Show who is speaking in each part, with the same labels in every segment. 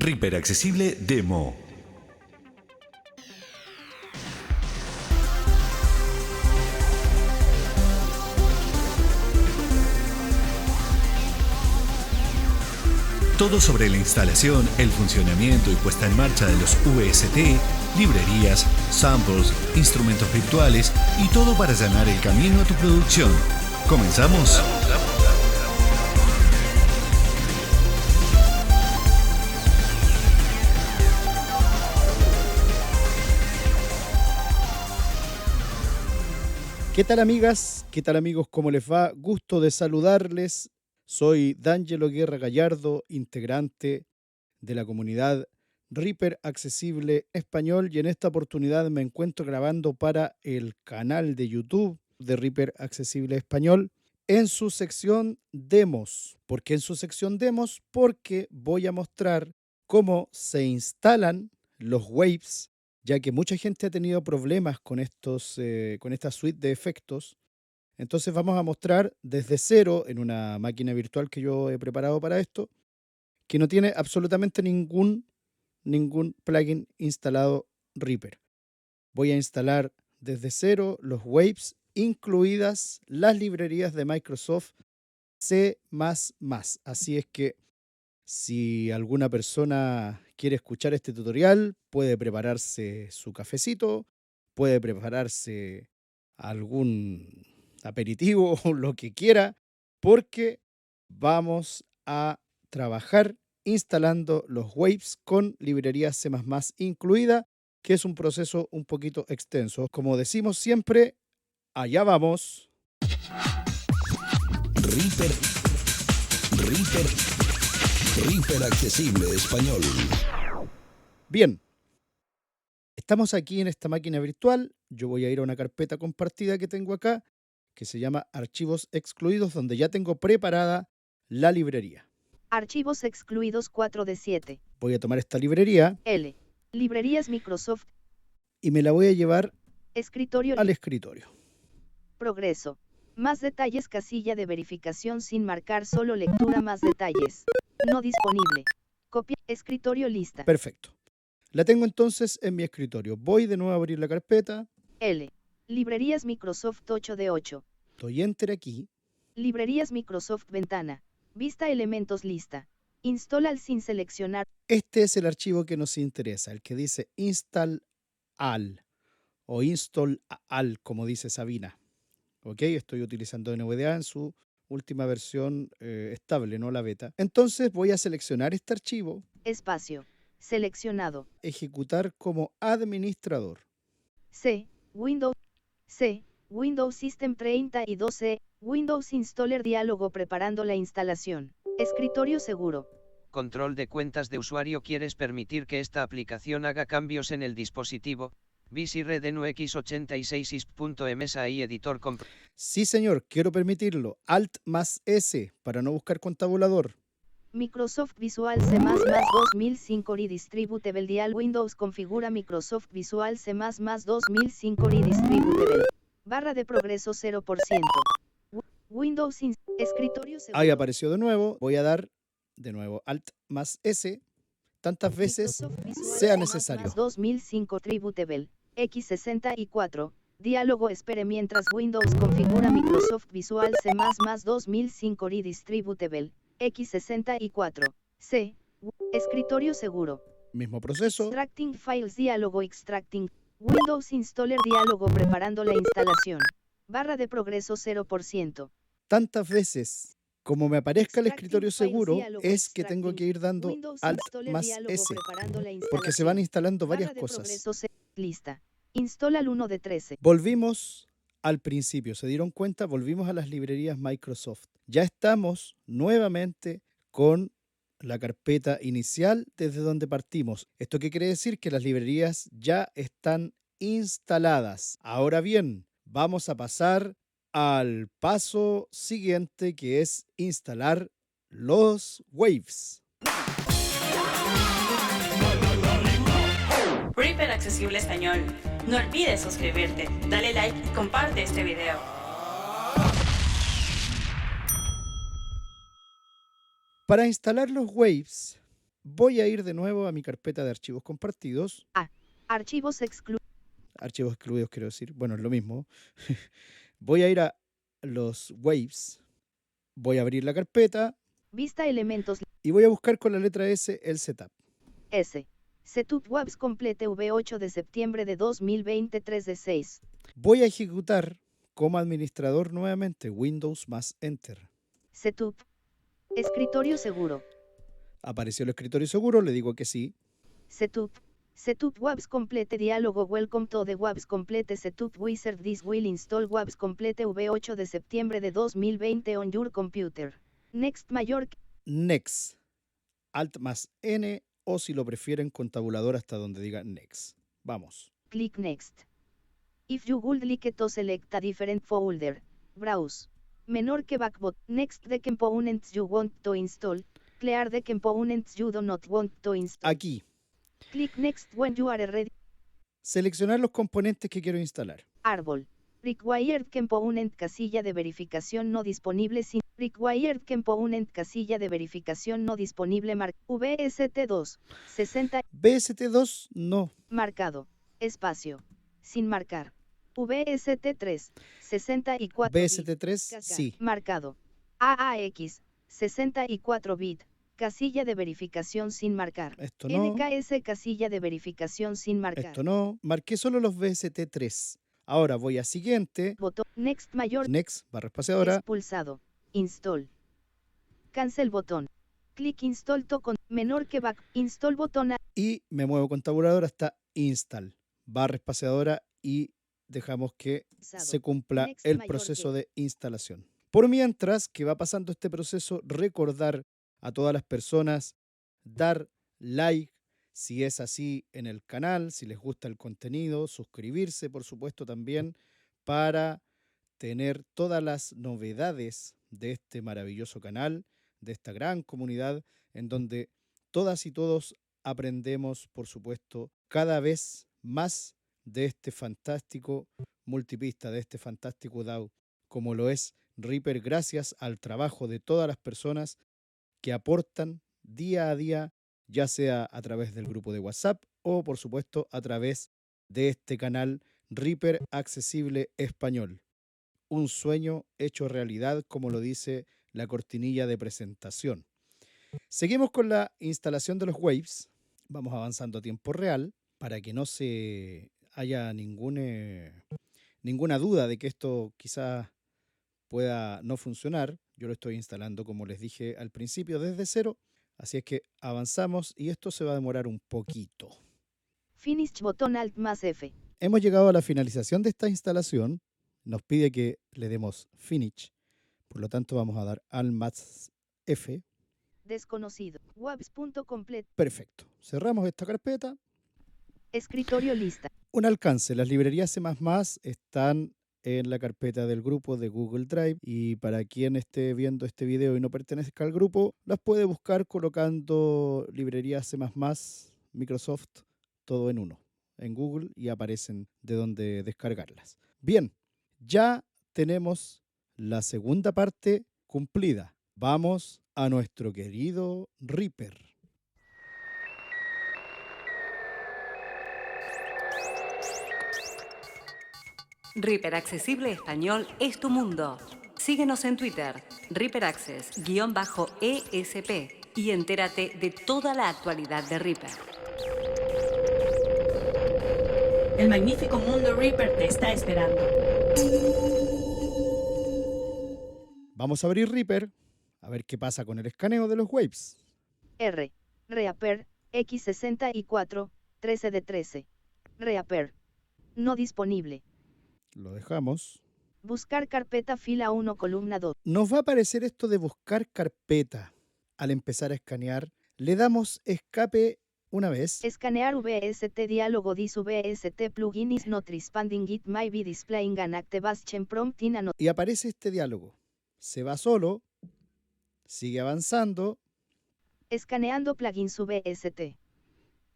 Speaker 1: Reaper Accesible Demo. Todo sobre la instalación, el funcionamiento y puesta en marcha de los UST, librerías, samples, instrumentos virtuales y todo para allanar el camino a tu producción. ¿Comenzamos?
Speaker 2: ¿Qué tal amigas? ¿Qué tal amigos? ¿Cómo les va? Gusto de saludarles. Soy D'Angelo Guerra Gallardo, integrante de la comunidad Reaper Accesible Español y en esta oportunidad me encuentro grabando para el canal de YouTube de Reaper Accesible Español en su sección demos. ¿Por qué en su sección demos? Porque voy a mostrar cómo se instalan los waves ya que mucha gente ha tenido problemas con, estos, eh, con esta suite de efectos. Entonces vamos a mostrar desde cero en una máquina virtual que yo he preparado para esto, que no tiene absolutamente ningún, ningún plugin instalado Reaper. Voy a instalar desde cero los waves, incluidas las librerías de Microsoft C++. Así es que si alguna persona quiere escuchar este tutorial, puede prepararse su cafecito, puede prepararse algún aperitivo o lo que quiera, porque vamos a trabajar instalando los waves con librería C++ incluida, que es un proceso un poquito extenso. Como decimos siempre, allá vamos.
Speaker 1: Reaper. Reaper Accesible Español.
Speaker 2: Bien. Estamos aquí en esta máquina virtual. Yo voy a ir a una carpeta compartida que tengo acá, que se llama Archivos Excluidos, donde ya tengo preparada la librería.
Speaker 3: Archivos excluidos 4 de 7.
Speaker 2: Voy a tomar esta librería.
Speaker 3: L. Librerías Microsoft.
Speaker 2: Y me la voy a llevar
Speaker 3: escritorio.
Speaker 2: al escritorio.
Speaker 3: Progreso. Más detalles casilla de verificación sin marcar solo lectura más detalles. No disponible. Copia. Escritorio lista.
Speaker 2: Perfecto. La tengo entonces en mi escritorio. Voy de nuevo a abrir la carpeta.
Speaker 3: L. Librerías Microsoft 8 de 8.
Speaker 2: Doy enter aquí.
Speaker 3: Librerías Microsoft ventana. Vista elementos lista. Install sin seleccionar.
Speaker 2: Este es el archivo que nos interesa, el que dice install al o install al, como dice Sabina. ¿Ok? Estoy utilizando NVDA en su última versión eh, estable, no la beta. Entonces voy a seleccionar este archivo.
Speaker 3: Espacio. Seleccionado.
Speaker 2: Ejecutar como administrador.
Speaker 3: C. Windows. C. Windows System 32C. Windows Installer diálogo preparando la instalación. Escritorio seguro.
Speaker 4: Control de cuentas de usuario. ¿Quieres permitir que esta aplicación haga cambios en el dispositivo? Visirredenu x86is.msa y editor comp
Speaker 2: Sí, señor, quiero permitirlo. Alt más S para no buscar con tabulador.
Speaker 3: Microsoft Visual C++ 2005 y Distributable Dial Windows configura Microsoft Visual C++ 2005 y Distributable. Barra de progreso 0%. Windows escritorio
Speaker 2: Ahí apareció de nuevo. Voy a dar de nuevo Alt más S tantas veces sea necesario.
Speaker 3: 2005 Tributable X64 Diálogo espere mientras Windows configura Microsoft Visual C++ 2005 Redistributable, X64, C, escritorio seguro.
Speaker 2: Mismo proceso.
Speaker 3: Extracting files diálogo extracting, Windows installer diálogo preparando la instalación. Barra de progreso 0%.
Speaker 2: Tantas veces como me aparezca el escritorio seguro, es que tengo que ir dando Alt más S, porque se van instalando varias cosas.
Speaker 3: Lista. Instala el 1 de 13.
Speaker 2: Volvimos al principio, ¿se dieron cuenta? Volvimos a las librerías Microsoft. Ya estamos nuevamente con la carpeta inicial desde donde partimos. ¿Esto qué quiere decir? Que las librerías ya están instaladas. Ahora bien, vamos a pasar al paso siguiente que es instalar los waves.
Speaker 5: Reaper Accesible Español. No olvides suscribirte, dale like y comparte este video.
Speaker 2: Para instalar los waves, Voy a ir de nuevo a mi carpeta de archivos compartidos.
Speaker 3: Archivos excluidos.
Speaker 2: Archivos excluidos, quiero decir. Bueno, es lo mismo. Voy a ir a los waves. Voy a abrir la carpeta
Speaker 3: Vista elementos
Speaker 2: y voy a buscar con la letra S el setup.
Speaker 3: S. Setup Webs Complete V8 de septiembre de 2020 3 de 6.
Speaker 2: Voy a ejecutar como administrador nuevamente Windows más Enter.
Speaker 3: Setup. Escritorio seguro.
Speaker 2: Apareció el escritorio seguro, le digo que sí.
Speaker 3: Setup. Setup Webs Complete Diálogo Welcome to the Webs Complete Setup Wizard This will install Webs Complete V8 de septiembre de 2020 on your computer. Next Mayor.
Speaker 2: Next. Alt más N o si lo prefieren con tabulador hasta donde diga Next. Vamos.
Speaker 3: Click Next. If you would like to select a different folder, browse. Menor que backbot. Next the components you want to install. Clear the components you do not want to install.
Speaker 2: Aquí.
Speaker 3: Click Next when you are ready.
Speaker 2: Seleccionar los componentes que quiero instalar.
Speaker 3: Árbol. Required component casilla de verificación no disponible sin Required component casilla de verificación no disponible mar VST2 60
Speaker 2: BST2 no.
Speaker 3: marcado espacio sin marcar VST3 64 bit,
Speaker 2: BST3
Speaker 3: caca,
Speaker 2: sí.
Speaker 3: marcado AAX 64 bit casilla de verificación sin marcar
Speaker 2: Esto no.
Speaker 3: NKS casilla de verificación sin marcar
Speaker 2: Esto no. Marqué solo los BST3. Ahora voy a siguiente.
Speaker 3: botón next mayor
Speaker 2: Next, barra espaciadora.
Speaker 3: Expulsado. Install. Cancel botón. Clic install to con menor que back. Install botón. a-
Speaker 2: Y me muevo con tabulador hasta install. Barra espaciadora y dejamos que se cumpla
Speaker 3: Next
Speaker 2: el proceso de instalación. Por mientras que va pasando este proceso, recordar a todas las personas dar like si es así en el canal, si les gusta el contenido, suscribirse por supuesto también para tener todas las novedades de este maravilloso canal, de esta gran comunidad en donde todas y todos aprendemos por supuesto cada vez más de este fantástico multipista, de este fantástico DAO, como lo es Reaper, gracias al trabajo de todas las personas que aportan día a día, ya sea a través del grupo de WhatsApp o por supuesto a través de este canal Reaper Accesible Español. Un sueño hecho realidad, como lo dice la cortinilla de presentación. Seguimos con la instalación de los waves. Vamos avanzando a tiempo real para que no se haya ningún, eh, ninguna duda de que esto quizás pueda no funcionar. Yo lo estoy instalando, como les dije al principio, desde cero. Así es que avanzamos y esto se va a demorar un poquito.
Speaker 3: Finish botón Alt más F.
Speaker 2: Hemos llegado a la finalización de esta instalación. Nos pide que le demos Finish. Por lo tanto, vamos a dar Alt más F.
Speaker 3: Desconocido. Webs.complete.
Speaker 2: Perfecto. Cerramos esta carpeta.
Speaker 3: Escritorio lista.
Speaker 2: Un alcance. Las librerías C++ están en la carpeta del grupo de Google Drive y para quien esté viendo este video y no pertenezca al grupo, las puede buscar colocando librerías C++, Microsoft, todo en uno, en Google y aparecen de donde descargarlas. Bien, ya tenemos la segunda parte cumplida. Vamos a nuestro querido Reaper.
Speaker 6: Reaper Accesible Español es tu mundo. Síguenos en Twitter, Reaper Access-ESP y entérate de toda la actualidad de Reaper.
Speaker 5: El magnífico mundo Reaper te está esperando.
Speaker 2: Vamos a abrir Reaper a ver qué pasa con el escaneo de los waves.
Speaker 3: R. Reaper. X64. 13 de 13. Reaper. No disponible.
Speaker 2: Lo dejamos.
Speaker 3: Buscar carpeta fila 1 columna 2.
Speaker 2: Nos va a aparecer esto de buscar carpeta. Al empezar a escanear, le damos escape una vez
Speaker 3: Escanear VST diálogo dis VST plugin is not responding it may be displaying an active action prompt in an
Speaker 2: y aparece este diálogo. Se va solo, sigue avanzando,
Speaker 3: Escaneando plugins VST.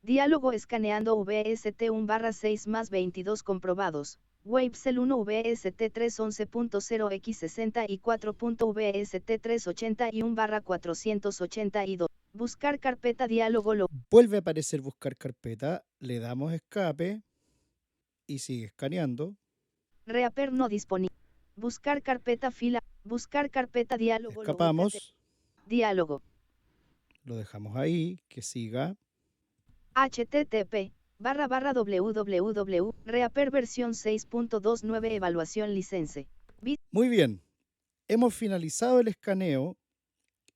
Speaker 3: Diálogo escaneando VST 1 barra 6 más 22 comprobados. Wavecell 1 VST 311.0 x 64.VST 381 barra 482. Buscar carpeta diálogo lo.
Speaker 2: Vuelve a aparecer buscar carpeta, le damos escape y sigue escaneando.
Speaker 3: Reaper no disponible. Buscar carpeta fila. Buscar carpeta diálogo. logo,
Speaker 2: Escapamos,
Speaker 3: Diálogo.
Speaker 2: lo dejamos ahí, que siga.
Speaker 3: http barra barra www Reaper versión 6.29 evaluación license.
Speaker 2: Muy bien, hemos finalizado el escaneo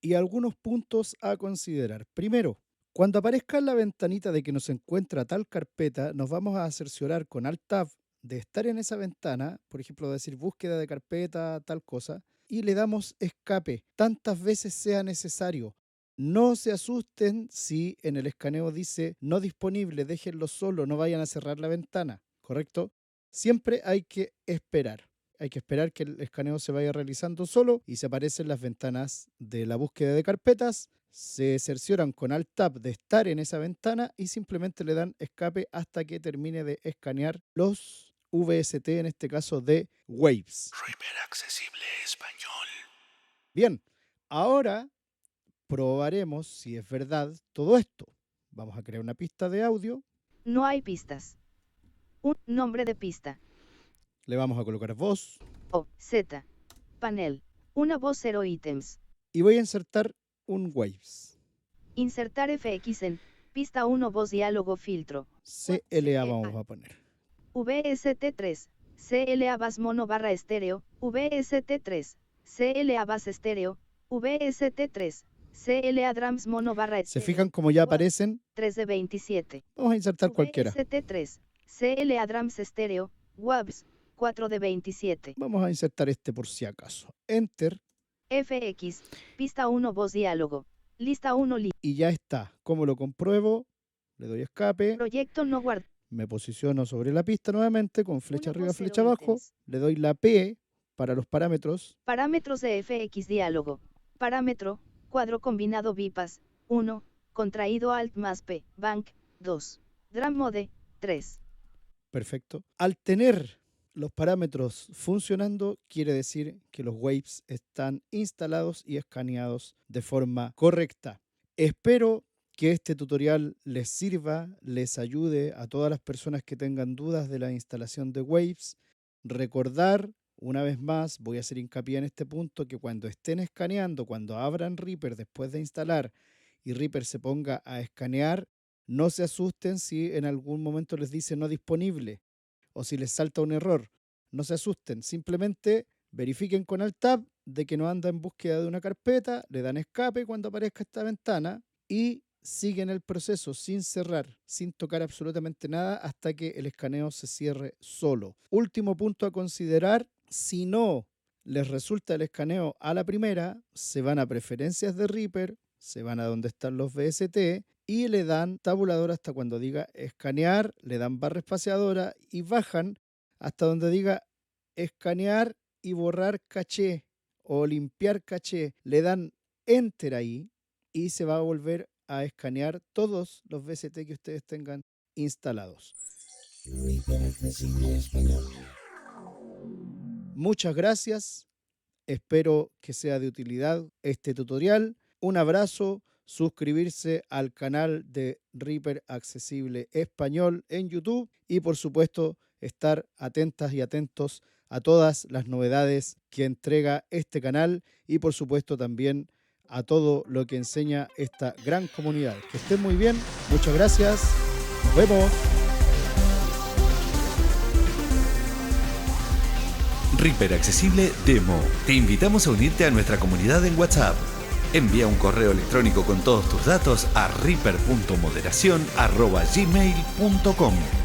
Speaker 2: y algunos puntos a considerar. Primero, cuando aparezca en la ventanita de que nos encuentra tal carpeta, nos vamos a cerciorar con Alt Tab de estar en esa ventana, por ejemplo, decir búsqueda de carpeta, tal cosa, y le damos escape tantas veces sea necesario. No se asusten si en el escaneo dice no disponible, déjenlo solo, no vayan a cerrar la ventana, ¿correcto? Siempre hay que esperar. Hay que esperar que el escaneo se vaya realizando solo y se aparecen las ventanas de la búsqueda de carpetas. Se cercioran con Alt Tab de estar en esa ventana y simplemente le dan escape hasta que termine de escanear los VST, en este caso de Waves.
Speaker 1: Reaper Accesible Español.
Speaker 2: Bien, ahora probaremos si es verdad todo esto. Vamos a crear una pista de audio,
Speaker 3: No hay pistas. Un nombre de pista.
Speaker 2: Le vamos a colocar voz
Speaker 3: O, Z. Panel. Una voz 0 ítems.
Speaker 2: y voy a insertar un Waves.
Speaker 3: Insertar FX en pista 1 voz diálogo filtro.
Speaker 2: CLA vamos a poner.
Speaker 3: VST3. CLA bass mono barra estéreo. VST3. CLA bass estéreo. VST3. CLA drums mono barra
Speaker 2: ¿Se
Speaker 3: estéreo.
Speaker 2: fijan cómo ya aparecen?
Speaker 3: 3 de 27.
Speaker 2: Vamos a insertar cualquiera.
Speaker 3: VST3. CLA drums estéreo. WAVs. 4 de 27.
Speaker 2: Vamos a insertar este por si acaso. Enter
Speaker 3: FX. Pista 1 voz diálogo. Lista 1 li
Speaker 2: y ya está. ¿Cómo lo compruebo? Le doy escape,
Speaker 3: Proyecto no guardado.
Speaker 2: me posiciono sobre la pista nuevamente con flecha arriba, flecha abajo, le doy la P para los parámetros,
Speaker 3: Parámetros de FX diálogo. Parámetro, cuadro combinado BIPAS, 1, contraído Alt más P, Bank, 2. Drum Mode, 3.
Speaker 2: perfecto. Al tener los parámetros funcionando, quiere decir que los waves están instalados y escaneados de forma correcta. Espero que este tutorial les sirva, les ayude a todas las personas que tengan dudas de la instalación de Waves. Recordar, una vez más, voy a hacer hincapié en este punto, que cuando estén escaneando, cuando abran Reaper después de instalar y Reaper se ponga a escanear, no se asusten si en algún momento les dice no disponible o si les salta un error. No se asusten, simplemente verifiquen con el tab de que no anda en búsqueda de una carpeta, le dan escape cuando aparezca esta ventana y siguen el proceso sin cerrar, sin tocar absolutamente nada hasta que el escaneo se cierre solo. Último punto a considerar, si no les resulta el escaneo a la primera, se van a preferencias de Reaper, se van a donde están los VST y le dan tabulador hasta cuando diga escanear, le dan barra espaciadora y bajan hasta donde diga escanear y borrar caché o limpiar caché. Le dan enter ahí y se va a volver a escanear todos los VST que ustedes tengan instalados. Muchas gracias. Espero que sea de utilidad este tutorial. Un abrazo. Suscribirse al canal de Reaper Accesible Español en YouTube y por supuesto estar atentas y atentos a todas las novedades que entrega este canal y por supuesto también a todo lo que enseña esta gran comunidad. Que estén muy bien, muchas gracias, nos vemos.
Speaker 1: Reaper Accesible Demo. Te invitamos a unirte a nuestra comunidad en WhatsApp. Envía un correo electrónico con todos tus datos a reaper.moderación.gmail.com